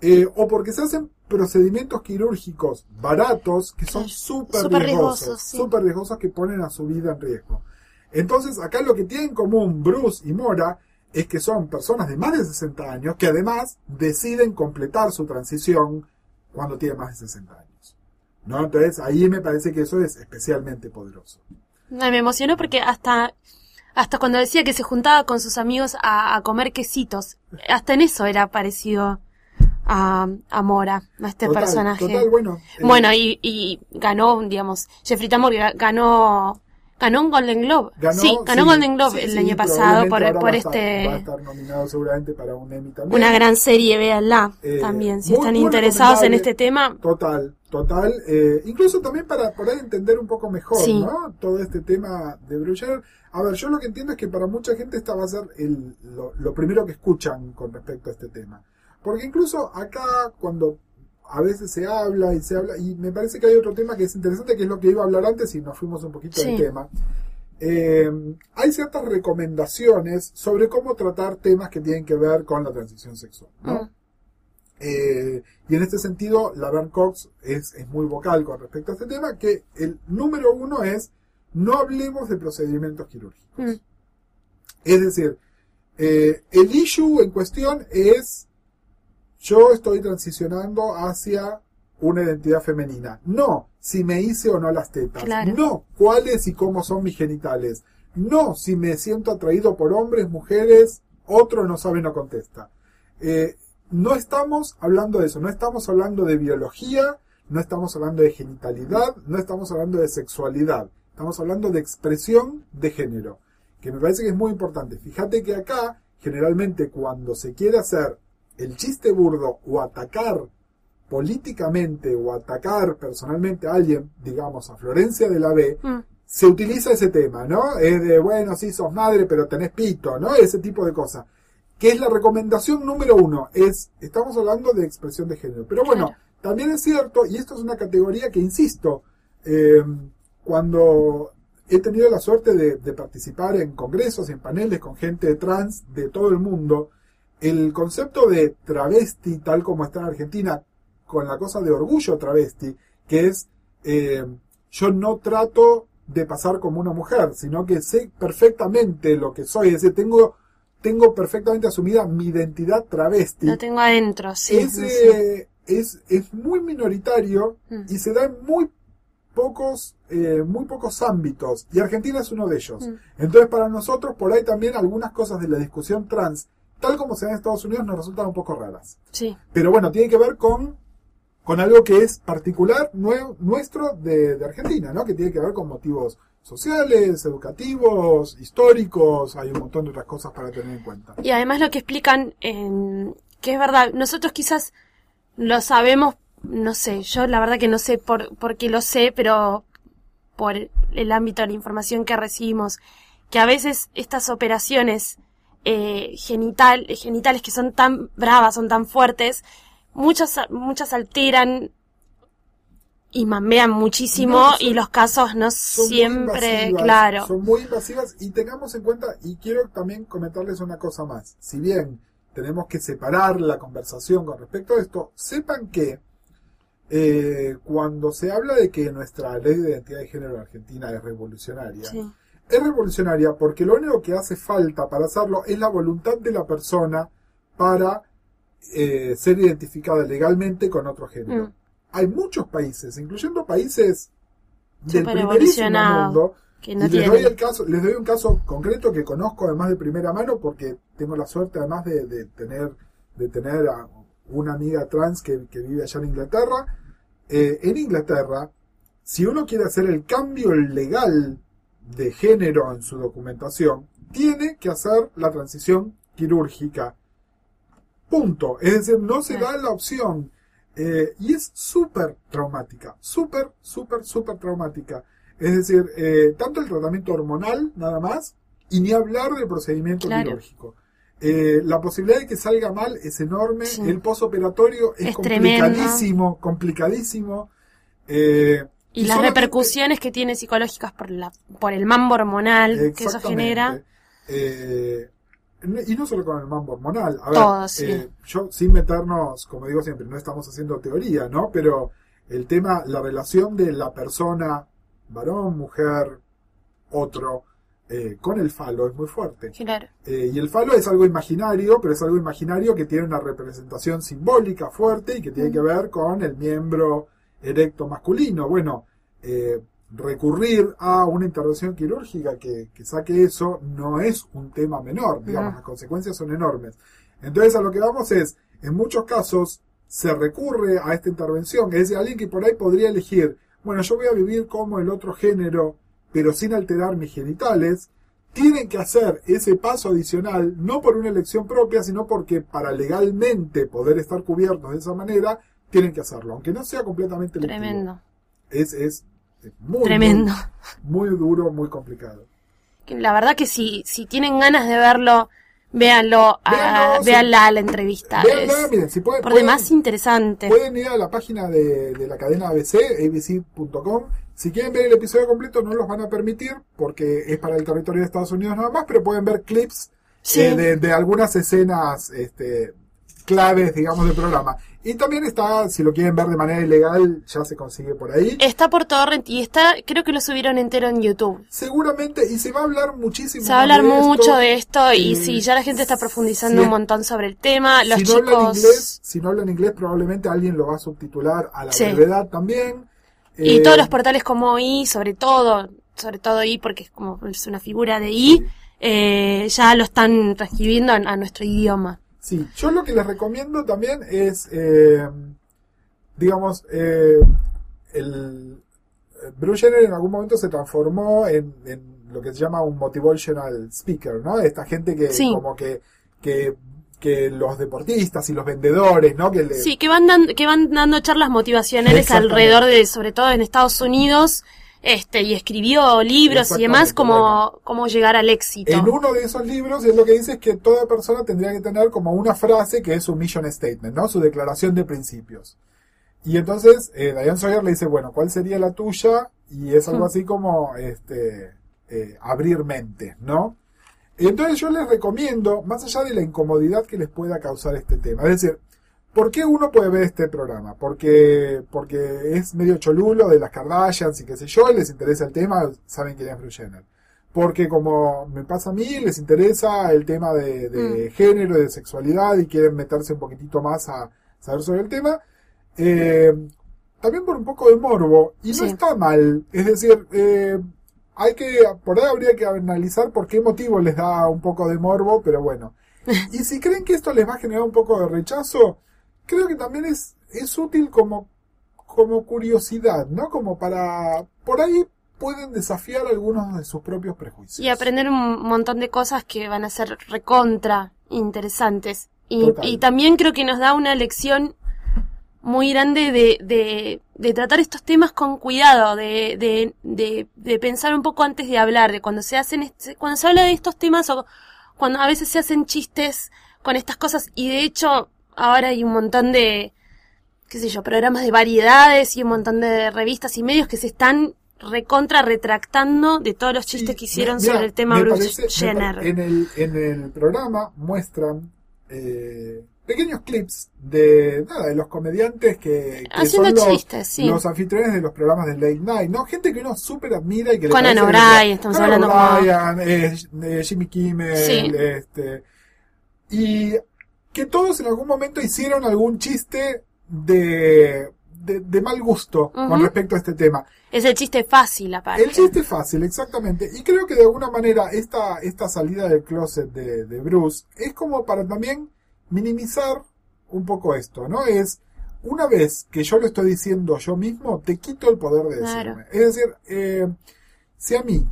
eh, o porque se hacen procedimientos quirúrgicos baratos que son súper súper riesgosos, riesgosos, sí. súper riesgosos que ponen a su vida en riesgo. Entonces, acá lo que tienen en común Bruce y Mora es que son personas de más de 60 años que además deciden completar su transición cuando tienen más de 60 años. ¿No? Entonces, ahí me parece que eso es especialmente poderoso. Ay, me emocionó porque hasta, hasta cuando decía que se juntaba con sus amigos a, a comer quesitos, hasta en eso era parecido a, a Mora, a este Total, personaje. total, bueno. eh, Bueno, y, y ganó, digamos, Jeffrey Tambor ga- ganó, ganó un Golden Globe. ganó- sí, ganó sí, Golden Globe sí, el sí, año pasado por, por va estar- este, va a estar nominado seguramente para un Emmy también. una gran serie, véanla Eh, también, si muy- están muy interesados en este tema. Total, total. eh, incluso también para poder entender un poco mejor. ¿no? Todo este tema de Jenner. A ver, yo lo que entiendo es que para mucha gente esta va a ser el, lo, lo primero que escuchan con respecto a este tema. Porque incluso acá, cuando a veces se habla y se habla, y me parece que hay otro tema que es interesante, que es lo que iba a hablar antes y nos fuimos un poquito del tema. Eh, hay ciertas recomendaciones sobre cómo tratar temas que tienen que ver con la transición sexual, ¿no? Mm. Eh, y en este sentido, la Laverne Cox es, es muy vocal con respecto a este tema, que el número uno es no hablemos de procedimientos quirúrgicos. Mm. Es decir, eh, el issue en cuestión es yo estoy transicionando hacia una identidad femenina. No, si me hice o no las tetas. Claro. No, cuáles y cómo son mis genitales. No, si me siento atraído por hombres, mujeres, otro no sabe, no contesta. Eh, no estamos hablando de eso, no estamos hablando de biología, no estamos hablando de genitalidad, no estamos hablando de sexualidad, estamos hablando de expresión de género, que me parece que es muy importante. Fíjate que acá, generalmente cuando se quiere hacer el chiste burdo o atacar políticamente o atacar personalmente a alguien, digamos a Florencia de la B, Mm, se utiliza ese tema, ¿no? Es de, bueno, sí, sos madre, pero tenés pito, ¿no? Ese tipo de cosas. Que es la recomendación número uno, es, estamos hablando de expresión de género. Pero bueno, Claro. también es cierto, y esto es una categoría que, insisto, eh, cuando he tenido la suerte de, de participar en congresos, en paneles con gente trans de todo el mundo, el concepto de travesti, tal como está en Argentina, con la cosa de orgullo travesti, que es eh, yo no trato de pasar como una mujer, sino que sé perfectamente lo que soy, es decir, tengo, tengo perfectamente asumida mi identidad travesti. Lo tengo adentro, sí. es, sí, eh, es, es muy minoritario Mm. y se da en muy pocos, eh, muy pocos ámbitos, y Argentina es uno de ellos. Mm. Entonces, para nosotros, por ahí también algunas cosas de la discusión trans, tal como se da en Estados Unidos, nos resultan un poco raras. Sí. Pero bueno, tiene que ver con, con algo que es particular nue- nuestro de, de Argentina, ¿no? Que tiene que ver con motivos sociales, educativos, históricos, hay un montón de otras cosas para tener en cuenta. Y además lo que explican, en, que es verdad, nosotros quizás lo sabemos, no sé, yo la verdad que no sé por, por qué lo sé, pero por el ámbito de la información que recibimos, que a veces estas operaciones eh, genital, genitales que son tan bravas, son tan fuertes, muchas, muchas alteran y mambean muchísimo No, son- y los casos no siempre, claro. Son muy invasivas y tengamos en cuenta, y quiero también comentarles una cosa más. Si bien tenemos que separar la conversación con respecto a esto, sepan que eh, cuando se habla de que nuestra ley de identidad de género en Argentina es revolucionaria, Sí. Es revolucionaria porque lo único que hace falta para hacerlo es la voluntad de la persona para eh, ser identificada legalmente con otro género. Mm. Hay muchos países, incluyendo países del primerísimo mundo, que y no les doy tienen. el caso, les doy un caso concreto que conozco además de primera mano porque tengo la suerte además de, de tener de tener a una amiga trans que, que vive allá en Inglaterra. Eh, en Inglaterra, si uno quiere hacer el cambio legal de género en su documentación, tiene que hacer la transición quirúrgica. Punto. Es decir, no se da la opción. Eh, y es súper traumática. Súper, súper, súper traumática. Es decir, eh, tanto el tratamiento hormonal, nada más, y ni hablar del procedimiento Claro. quirúrgico. Eh, la posibilidad de que salga mal es enorme. Sí. El posoperatorio es, Es tremendo. complicadísimo, complicadísimo. Eh, Y las repercusiones que tiene psicológicas por la por el mambo hormonal que eso genera. Eh, y no solo con el mambo hormonal. A ver, Todo, sí. eh, yo sin meternos, como digo siempre, no estamos haciendo teoría, ¿no? Pero el tema, la relación de la persona, varón, mujer, otro, eh, con el falo es muy fuerte. Claro. Eh, y el falo es algo imaginario, pero es algo imaginario que tiene una representación simbólica fuerte y que tiene que ver con el miembro erecto masculino. Bueno, eh, recurrir a una intervención quirúrgica que, que saque eso no es un tema menor, digamos, las consecuencias son enormes. Entonces a lo que vamos es, en muchos casos se recurre a esta intervención, es decir, alguien que por ahí podría elegir, bueno, yo voy a vivir como el otro género, pero sin alterar mis genitales, tienen que hacer ese paso adicional, no por una elección propia, sino porque para legalmente poder estar cubiertos de esa manera, tienen que hacerlo, aunque no sea completamente. Tremendo. Es, es, es muy, Tremendo. Muy, muy duro, muy complicado. La verdad que si, si tienen ganas de verlo, véanlo, a- Véanlo, sí. véanla a la entrevista. Véanla, Es miren, si pueden, por pueden- demás interesante. Pueden ir a la página de, de la cadena ABC, abc.com. Si quieren ver el episodio completo, no los van a permitir porque es para el territorio de Estados Unidos nada más, pero pueden ver clips Sí. eh, de, de algunas escenas este, claves, digamos, del programa. Y también está, si lo quieren ver de manera ilegal, ya se consigue por ahí. Está por torrent y está, creo que lo subieron entero en YouTube. Seguramente, y se va a hablar muchísimo. Se va a hablar de esto. mucho de esto y Eh, sí, ya la gente está profundizando si- un montón sobre el tema. Los si no hablan chicos... inglés, si no hablan inglés, probablemente alguien lo va a subtitular a la Sí. brevedad también. Y Eh, todos los portales como I, sobre todo, sobre todo I, porque es como es una figura de I, eh, ya lo están transcribiendo a, a nuestro idioma. Sí, yo lo que les recomiendo también es, eh, digamos, eh, el eh, Bruce Jenner en algún momento se transformó en, en lo que se llama un motivational speaker, ¿no? Esta gente que Sí. como que, que, que los deportistas y los vendedores, ¿no? Que le- Sí, que van, dan- que van dando charlas motivacionales alrededor de, sobre todo en Estados Unidos, este, y escribió libros y demás como, cómo llegar al éxito. En uno de esos libros es lo que dice es que toda persona tendría que tener como una frase que es su mission statement, ¿no? Su declaración de principios. Y entonces eh, Diane Sawyer le dice, bueno, ¿cuál sería la tuya? Y es algo Hmm. así como este eh, abrir mente, ¿no? Y entonces yo les recomiendo, más allá de la incomodidad que les pueda causar este tema, es decir, ¿por qué uno puede ver este programa? Porque, porque es medio cholulo de las Kardashians y qué sé yo, les interesa el tema, saben quién es Bruce Jenner porque como me pasa a mí, les interesa el tema de, de género, de sexualidad y quieren meterse un poquitito más a saber sobre el tema. Eh, también por un poco de morbo, y no está mal, es decir, eh, hay que, por ahí habría que analizar por qué motivo les da un poco de morbo, pero bueno. Y si creen que esto les va a generar un poco de rechazo, creo que también es, es útil como, como curiosidad, ¿no? Como para, por ahí pueden desafiar algunos de sus propios prejuicios. Y aprender un montón de cosas que van a ser recontra interesantes. Y, también creo que nos da una lección muy grande de, de, de tratar estos temas con cuidado, de, de, de, de pensar un poco antes de hablar, de cuando se hacen, cuando se habla de estos temas o cuando a veces se hacen chistes con estas cosas y de hecho ahora hay un montón de, qué sé yo, programas de variedades y un montón de revistas y medios que se están recontra retractando de todos los chistes que hicieron mira, sobre el tema Bruce Jenner. en, el, en el programa muestran eh, pequeños clips de nada de los comediantes que, que Haciendo son los, chistes, sí. los anfitriones de los programas de Late Night, ¿no? Gente que uno súper admira y que Conan O'Brien, estamos Conan hablando como- O'Brien, eh, eh, Jimmy Kimmel, Sí. este, y que todos en algún momento hicieron algún chiste de, de, de mal gusto con respecto a este tema. Es el chiste fácil aparte. El chiste fácil, exactamente. Y creo que de alguna manera esta, esta salida del closet de, de Bruce es como para también minimizar un poco esto, ¿no? Es, una vez que yo lo estoy diciendo yo mismo, te quito el poder de decirme. Claro. Es decir, eh, si a mí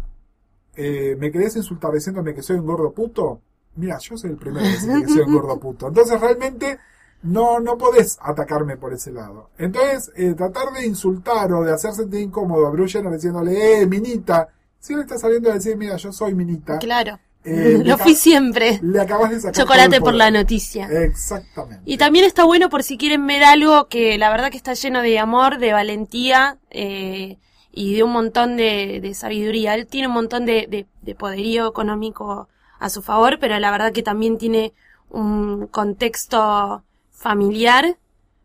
eh, me querés insultar diciéndome que soy un gordo puto, mira, yo soy el primero en decir que soy un gordo puto. Entonces realmente no, no podés atacarme por ese lado. Entonces, eh, tratar de insultar o de hacer sentir incómodo a Bruce Jenner diciéndole, eh, minita, si le está saliendo a decir, mira, yo soy minita, Claro. Eh, Lo fui siempre. le acabas de sacar Chocolate por la noticia. Exactamente. Y también está bueno por si quieren ver algo que la verdad que está lleno de amor, de valentía eh, y de un montón de, de sabiduría. Él tiene un montón de, de- de poderío económico a su favor, pero la verdad que también tiene un contexto familiar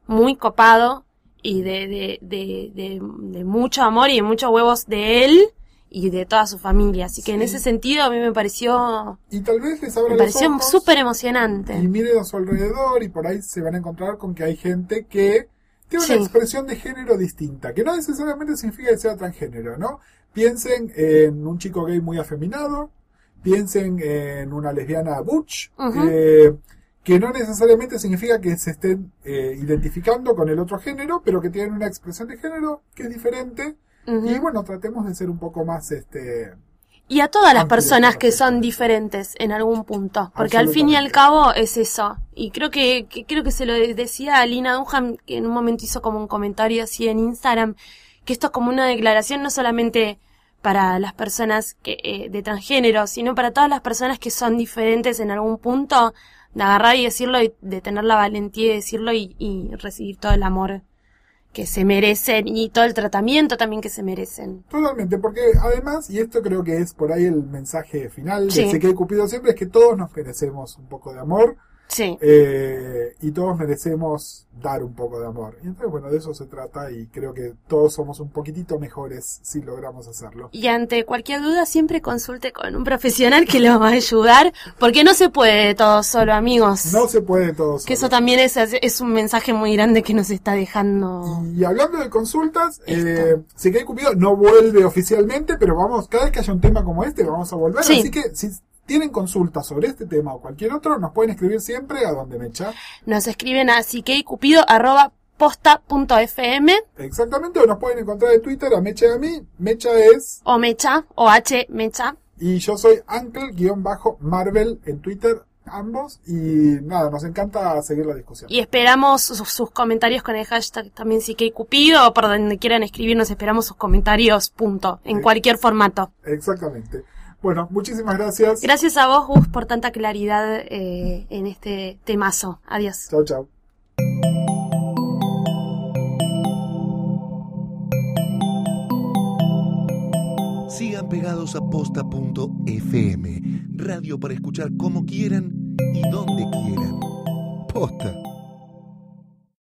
muy copado y de, de, de, de, de mucho amor y de muchos huevos de él y de toda su familia. Así que en ese sentido a mí me pareció, Y tal vez les abra me los pareció súper emocionante. y miren a su alrededor y por ahí se van a encontrar con que hay gente que tiene una expresión de género distinta, que no necesariamente significa que sea transgénero, ¿no? Piensen en un chico gay muy afeminado, piensen en una lesbiana butch, eh, que no necesariamente significa que se estén eh, identificando con el otro género, pero que tienen una expresión de género que es diferente. Y bueno, tratemos de ser un poco más este Y a todas las personas que son diferentes en algún punto, porque al fin y al cabo es eso. Y creo que, que creo que se lo decía a Lina Dunham, que en un momento hizo como un comentario así en Instagram, que esto es como una declaración no solamente para las personas que, eh, de transgénero, sino para todas las personas que son diferentes en algún punto, de agarrar y decirlo y de tener la valentía de decirlo y, y recibir todo el amor que se merecen y todo el tratamiento también que se merecen. Totalmente, porque además, y esto creo que es por ahí el mensaje final Sí. de Se que Cupido siempre, es que todos nos merecemos un poco de amor. Sí. Eh, y todos merecemos dar un poco de amor. Y entonces, bueno, de eso se trata y creo que todos somos un poquitito mejores si logramos hacerlo. Y ante cualquier duda siempre consulte con un profesional que lo va a ayudar, porque no se puede todo solo, amigos. No se puede todos. que eso también es, es un mensaje muy grande que nos está dejando. Y hablando de consultas, eh, si que Cupido no vuelve oficialmente, pero vamos, cada vez que haya un tema como este, vamos a volver. Sí. Así que si tienen consultas sobre este tema o cualquier otro, nos pueden escribir siempre a donde me echa. Nos escriben a psiqueicupido.posta.fm Exactamente, o nos pueden encontrar en Twitter a Mecha y a mí. Mecha es, o mecha o h mecha. y yo soy Uncle-Marvel en Twitter, ambos. Y nada, nos encanta seguir la discusión. Y esperamos sus, sus comentarios con el hashtag también psiqueicupido o por donde quieran escribirnos, esperamos sus comentarios, punto, en Sí. cualquier formato. Exactamente. Bueno, muchísimas gracias. Gracias a vos, Gus, por tanta claridad eh, en este temazo. Adiós. Chao, chao. Sigan pegados a posta.fm, radio para escuchar como quieran y donde quieran. Posta.